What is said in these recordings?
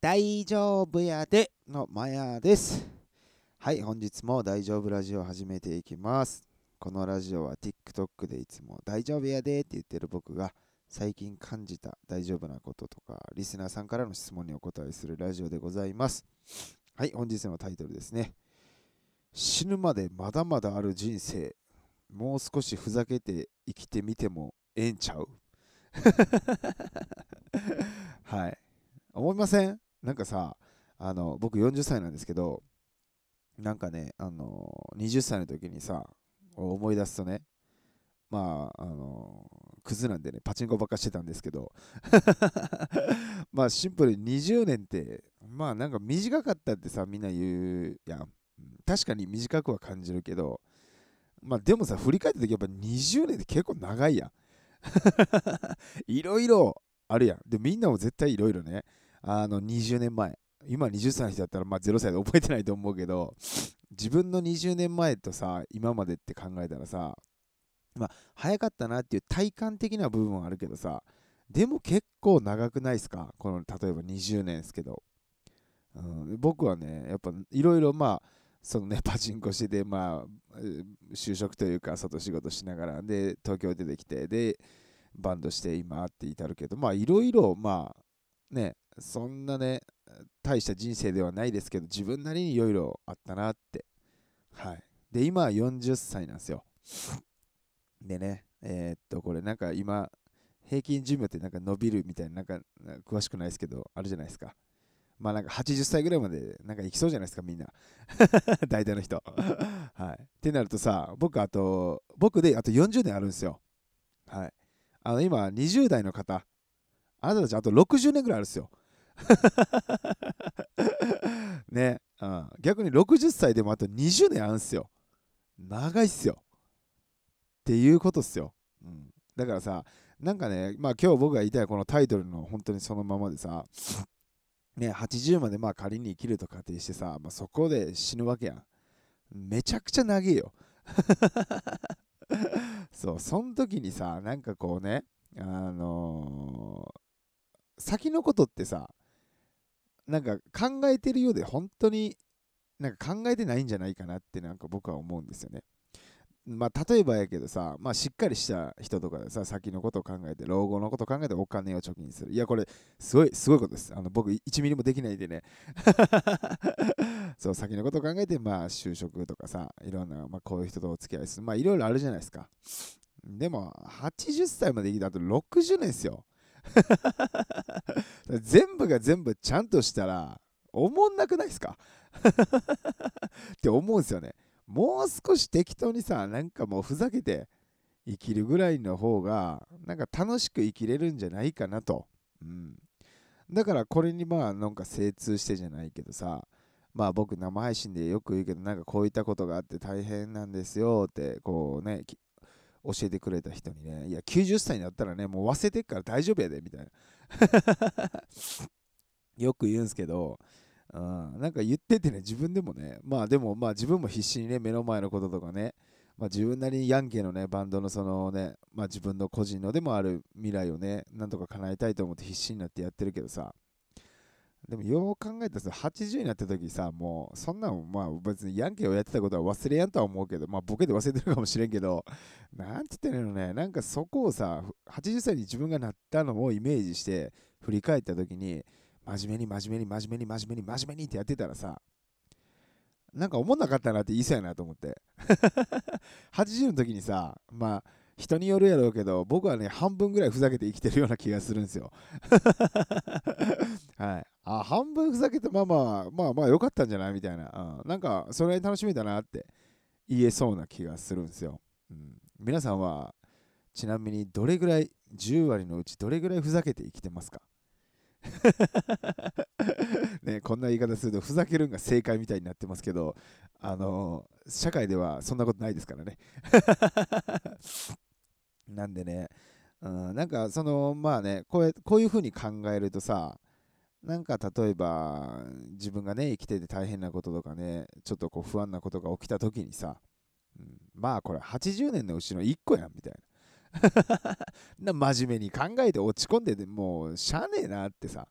大丈夫やでのマヤです。はい、本日も大丈夫ラジオを始めていきます。このラジオは TikTok でいつも大丈夫やでって言ってる僕が最近感じた大丈夫なこととかリスナーさんからの質問にお答えするラジオでございます。はい、本日のタイトルですね。死ぬまでまだまだある人生、もう少しふざけて生きてみてもええんちゃう？はい。思いません？なんかさ、あの、僕40歳なんですけど、なんかね、あの、20歳の時にさ、思い出すとね、まあ、あの、クズなんでね、パチンコばっかしてたんですけど、まあ、シンプルに20年って、まあ、なんか短かったってさ、みんな言うやん。確かに短くは感じるけど、まあ、でもさ、振り返った時やっぱ20年って結構長いやん。いろいろあるやん。で、みんなも絶対いろいろね、あの20年前。今20歳の人だったらまあ0歳で覚えてないと思うけど自分の20年前とさ今までって考えたらさまあ早かったなっていう体感的な部分はあるけどさでも結構長くないですか？この例えば20年ですけど、うん、僕はねやっぱいろいろまあそのね パチンコしててまあ就職というか外仕事しながらで東京出てきてでバンドして今って至るけどまあいろいろまあねそんなね、大した人生ではないですけど、自分なりにいろいろあったなって。はい。で、今は40歳なんですよ。でね、えー、っと、これなんか今、平均寿命ってなんか伸びるみたいな、なんか詳しくないですけど、あるじゃないですか。まあなんか80歳ぐらいまでなんか行きそうじゃないですか、みんな。大体の人。はい。ってなるとさ、僕あと、僕であと40年あるんですよ。はい。あの今、20代の方、あなたたちあと60年ぐらいあるんですよ。ね、うん、逆に60歳でもあと20年あるんすよ。長いっすよ。っていうことっすよ。うん、だからさ、なんかね、まあ今日僕が言いたいこのタイトルの本当にそのままでさ、ね、80までまあ仮に生きると仮定してさ、まあ、そこで死ぬわけやん。めちゃくちゃ長いよ。そう、その時にさ、なんかこうね、あのー、先のことってさ、なんか考えてるようで本当になんか考えてないんじゃないかなってなんか僕は思うんですよね。まあ例えばやけどさ、まあしっかりした人とかでさ、先のことを考えて、老後のことを考えてお金を貯金する。いや、これすごい、すごいことです。あの僕1ミリもできないんでね。そう、先のことを考えて、まあ就職とかさ、いろんな、まあこういう人とお付き合いする。まあいろいろあるじゃないですか。でも、80歳まで生きた後60年ですよ。全部が全部ちゃんとしたら、おもんなくないですか？って思うんですよね。もう少し適当にさ、なんかもうふざけて生きるぐらいの方が、なんか楽しく生きれるんじゃないかなと。うん。だからこれにまあなんか精通してじゃないけどさ、まあ僕生配信でよく言うけど、なんかこういったことがあって大変なんですよって、こうね、教えてくれた人にね、いや、90歳になったらね、もう忘れてっから大丈夫やで、みたいな。よく言うんすけど、うん、なんか言っててね、自分でもね、まあでも、まあ自分も必死にね、目の前のこととかね、まあ自分なりにヤンケのね、バンドのそのね、まあ自分の個人のでもある未来をね、なんとか叶えたいと思って必死になってやってるけどさ、でもよう考えたらさ、80になった時さ、もうそんなんまあ別にヤンケーをやってたことは忘れやんとは思うけど、まあボケで忘れてるかもしれんけど、なんて言ってんのね、なんかそこをさ、80歳に自分がなったのをイメージして振り返った時に、真面目に真面目に真面目に真面目に真面目にってやってたらさ、なんか思んなかったなって言いそうやなと思って。80の時にさ、まあ、人によるやろうけど、僕はね、半分ぐらいふざけて生きてるような気がするんですよ。はい。半分ふざけて、まあまあ、まあまあ、よかったんじゃない？みたいな、うん。なんか、それ楽しみだなって言えそうな気がするんですよ。うん、皆さんは、ちなみにどれぐらい、10割のうちどれぐらいふざけて生きてますか？ね、こんな言い方するとふざけるんが正解みたいになってますけど、あの社会ではそんなことないですからね。なんでね、うん、なんかそのまあねこうこういうふうに考えるとさなんか例えば自分がね生きてて大変なこととかねちょっとこう不安なことが起きた時にさ、うん、まあこれ80年のうちの1個やんみたいな。な真面目に考えて落ち込んでてもうしゃあねえなってさ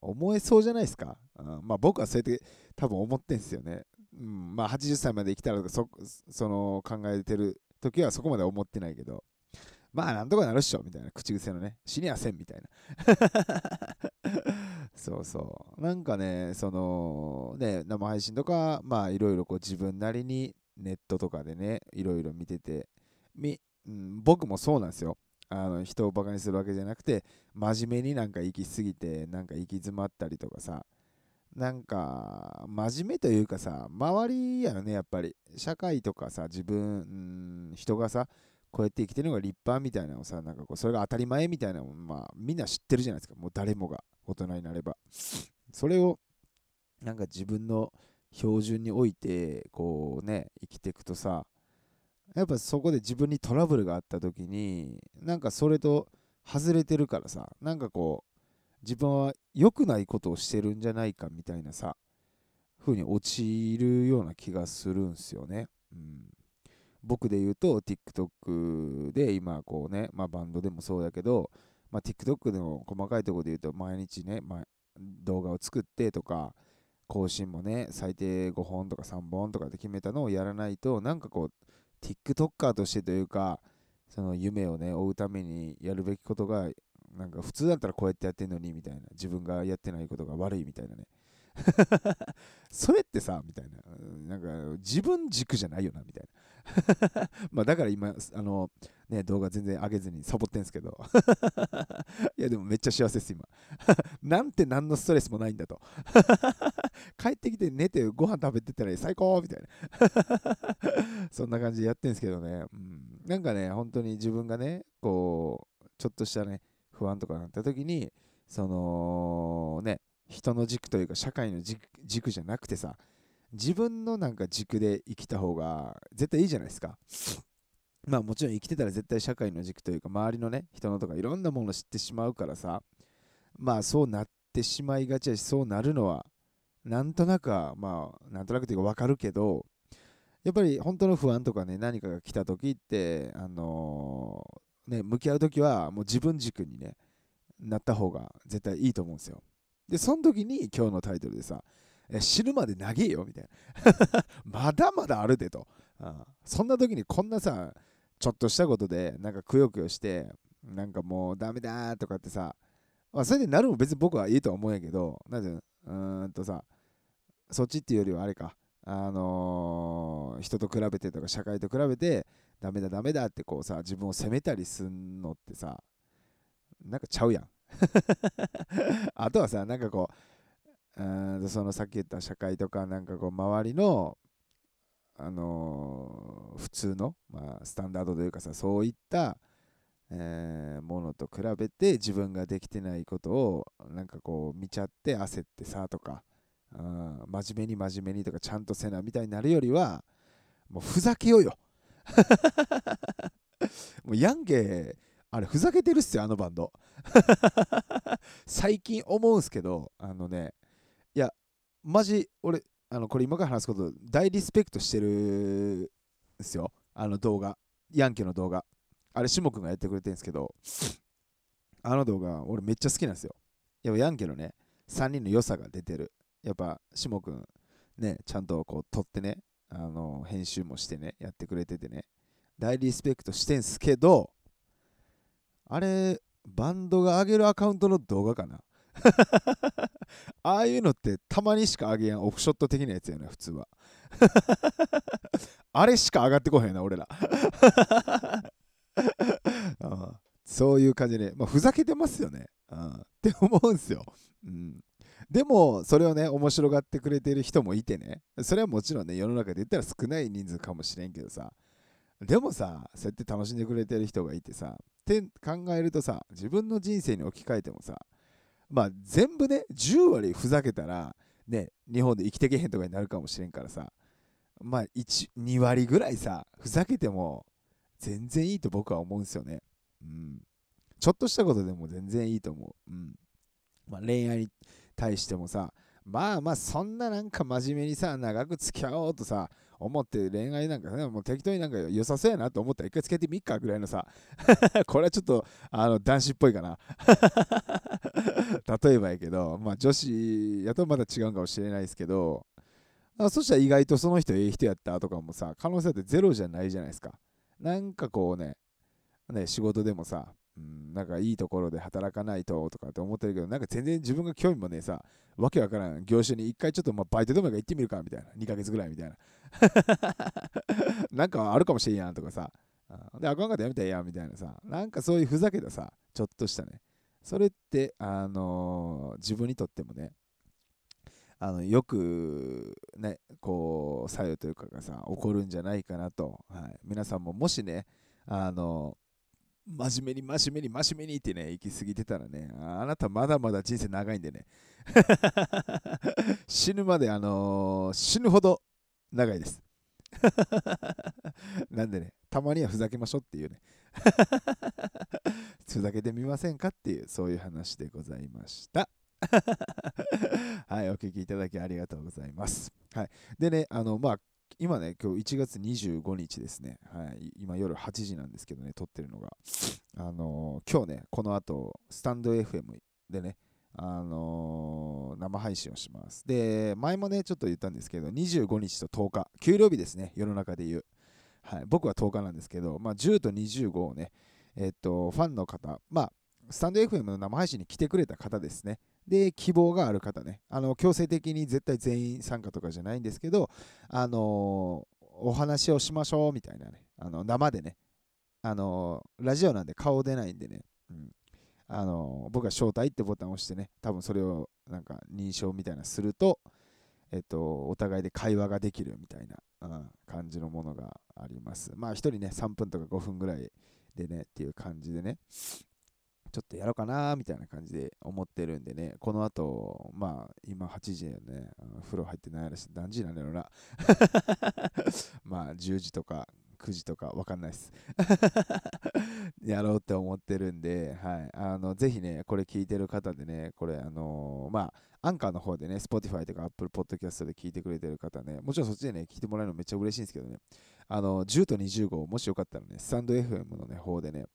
思えそうじゃないですか、うん、まあ僕はそうやって多分思ってんすよね、うん、まあ80歳まで生きたらそその考えてる時はそこまで思ってないけどまあなんとかなるっしょみたいな。口癖のね死にやせんみたいな。そうそう。なんかねそのね生配信とかまあいろいろこう自分なりにネットとかでねいろいろ見ててみ、うん、僕もそうなんですよ。あの人をバカにするわけじゃなくて真面目になんか行き過ぎてなんか行き詰まったりとかさなんか真面目というかさ周りやよねやっぱり。社会とかさ自分、うん、人がさこうやって生きてるのが立派みたいなのをさなんかこうそれが当たり前みたいなのをまあみんな知ってるじゃないですかもう誰もが。大人になれば。それをなんか自分の標準においてこうね生きていくとさやっぱそこで自分にトラブルがあった時になんかそれと外れてるからさなんかこう自分は良くないことをしてるんじゃないかみたいなさ風に陥るような気がするんすよね、うん、僕で言うと TikTok で今こうね、まあ、バンドでもそうだけど、まあ、TikTok でも細かいところで言うと毎日ね、まあ、動画を作ってとか更新もね最低5本とか3本とかで決めたのをやらないとなんかこう TikToker としてというか、その夢をね、追うためにやるべきことが、なんか普通だったらこうやってやってんのにみたいな、自分がやってないことが悪いみたいなね。それってさ、みたいな、なんか自分軸じゃないよな、みたいな。まあだから今、あの、ね、動画全然上げずにサボってんすけど。いや、でもめっちゃ幸せです、今。なんて何のストレスもないんだと。帰ってきて寝てご飯食べてたら最高みたいな。そんな感じでやってんすけどね。うん、なんかね、本当に自分がね、こう、ちょっとしたね、不安とかなった時に、その、ね、人の軸というか社会の軸じゃなくてさ、自分のなんか軸で生きた方が絶対いいじゃないですか。まあもちろん生きてたら絶対社会の軸というか周りのね人のとかいろんなものを知ってしまうからさまあそうなってしまいがちやしそうなるのはなんとなくはまあなんとなくというか分かるけどやっぱり本当の不安とかね何かが来た時ってあの、ね向き合う時はもう自分軸にねなった方が絶対いいと思うんですよでその時に今日のタイトルでさ死ぬまで長えよみたいな。まだまだあるでと。あそんな時にこんなさちょっとしたことでなんかくよくよしてなんかもうダメだとかってさ、まあ、それでなるも別に僕はいいとは思うんやけどなんでうーんとさそっちっていうよりはあれかあのー、人と比べてとか社会と比べてダメだダメだってこうさ自分を責めたりすんのってさなんかちゃうやん。あとはさなんかこうそのさっき言った社会とかなんかこう周りのあのー、普通の、まあ、スタンダードというかさそういった、えー、ものと比べて自分ができてないことをなんかこう見ちゃって焦ってさとか、うん、真面目に真面目にとかちゃんとせなみたいになるよりはもうふざけようよ。もうヤンゲーあれふざけてるっすよあのバンド。最近思うんすけどあのねいやマジ俺あのこれ今から話すこと大リスペクトしてるんすよ。あの動画。ヤンケの動画。あれ下君がやってくれてるんですけどあの動画俺めっちゃ好きなんですよ。やっぱヤンケのね3人の良さが出てる。やっぱ下君ねちゃんとこう撮ってねあの編集もしてねやってくれててね大リスペクトしてんすけどあれバンドが上げるアカウントの動画かな？ああいうのってたまにしか上げやん。オフショット的なやつやな普通は。あれしか上がってこへんな俺ら。そういう感じで、まあ、ふざけてますよね、うんって思うんすよ、うん、でもそれをね面白がってくれてる人もいてね。それはもちろんね世の中で言ったら少ない人数かもしれんけどさ。でもさそうやって楽しんでくれてる人がいてさ。って考えるとさ自分の人生に置き換えてもさまあ全部ね10割ふざけたらね日本で生きてけへんとかになるかもしれんからさまあ2割ぐらいさふざけても全然いいと僕は思うんですよね。うん。ちょっとしたことでも全然いいと思う。うん。まあ恋愛に対してもさまあまあそんななんか真面目にさ長く付き合おうとさ思って恋愛なんかね、もう適当になんか良さそうやなと思ったら一回つけてみっかぐらいのさ、これはちょっとあの男子っぽいかな。例えばやけど、まあ女子やとまだ違うかもしれないですけど、そしたら意外とその人ええ人やったとかもさ、可能性ってゼロじゃないじゃないですか。なんかこうね、ね仕事でもさ、うん、なんかいいところで働かないととかって思ってるけど、なんか全然自分が興味もねさ、わけわからん。業種に一回ちょっとまあバイトでも行ってみるかみたいな、2ヶ月ぐらいみたいな。なんかあるかもしれんやんとかさ、で、あかんかったやめたらええやんみたいなさ、なんかそういうふざけたさ、ちょっとしたね、それって、あのー、自分にとってもね、あのよくね、こう、作用というかがさ、起こるんじゃないかなと、はい、皆さんももしね、あのー真面目に真面目に真面目にってね、行き過ぎてたらね、あなたまだまだ人生長いんでね、死ぬまで、あのー、死ぬほど長いです。なんでね、たまにはふざけましょうっていうね、ふざけてみませんかっていう、そういう話でございました。はい、お聞きいただきありがとうございます。はい。でね、あの、まあ、今ね、今日1月25日ですね、はい、今夜8時なんですけどね、撮ってるのが、あのー、今日ね、この後、スタンド FM でね、あのー、生配信をします。で、前もね、ちょっと言ったんですけど、25日と10日、給料日ですね、世の中で言う。はい、僕は10日なんですけど、まあ、10と25をね、えっと、ファンの方、まあ、スタンド FM の生配信に来てくれた方ですね。で、希望がある方ね、あの強制的に絶対全員参加とかじゃないんですけど、あのお話をしましょうみたいなね、あの生でね、あのラジオなんで顔出ないんでね、うん、あの僕が招待ってボタンを押してね、多分それをなんか認証みたいなすると、えっと、お互いで会話ができるみたいな、うん、感じのものがあります。まあ、1人ね、3分とか5分ぐらいでねっていう感じでね、ちょっとやろうかなみたいな感じで思ってるんでね、この後、まあ、今8時やね、風呂入ってないやろし、何時なんだろうな。まあ、10時とか9時とかわかんないです。やろうって思ってるんで、はい。あの、ぜひね、これ聞いてる方でね、これ、あのー、まあ、アンカーの方でね、Spotify とか Apple Podcast で聞いてくれてる方ね、もちろんそっちでね、聞いてもらえるのめっちゃ嬉しいんですけどね、あの、10と25、もしよかったらね、スタンド FM のね、方でね、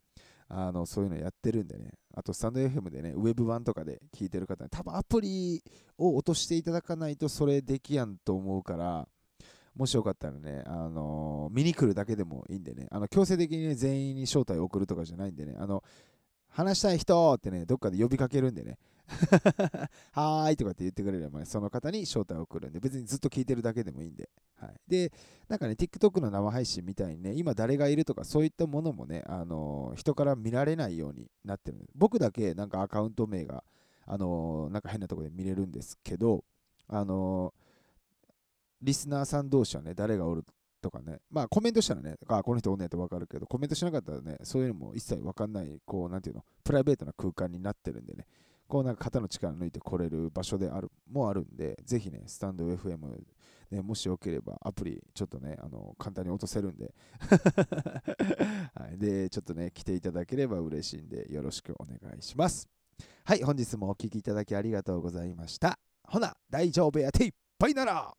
あのそういうのやってるんでね、あとスタンド FM でね、ウェブ版とかで聞いてる方、多分アプリを落としていただかないとそれできやんと思うから、もしよかったらね、あの見に来るだけでもいいんでね、あの強制的に、ね、全員に招待を送るとかじゃないんでね、あの話したい人ってね、どっかで呼びかけるんでね、はーいとかって言ってくれれば、ね、その方に招待を送るんで、別にずっと聞いてるだけでもいいんで。はい、で、なんかね、TikTok の生配信みたいにね、今誰がいるとかそういったものもね、あのー、人から見られないようになってる僕だけなんかアカウント名が、あのー、なんか変なところで見れるんですけど、あのー、リスナーさん同士はね、誰がおるとかね、まあコメントしたらね、あ、この人おんねんってわかるけど、コメントしなかったらね、そういうのも一切わかんない、こう、なんていうの、プライベートな空間になってるんでね、こうなんか肩の力抜いてこれる場所である、もあるんで、ぜひね、スタンド FM、ね、もしよければアプリちょっとね、あの簡単に落とせるんで。はい、で、ちょっとね、来ていただければ嬉しいんで、よろしくお願いします。はい、本日もお聴きいただきありがとうございました。ほな、大丈夫やていっぱいなら。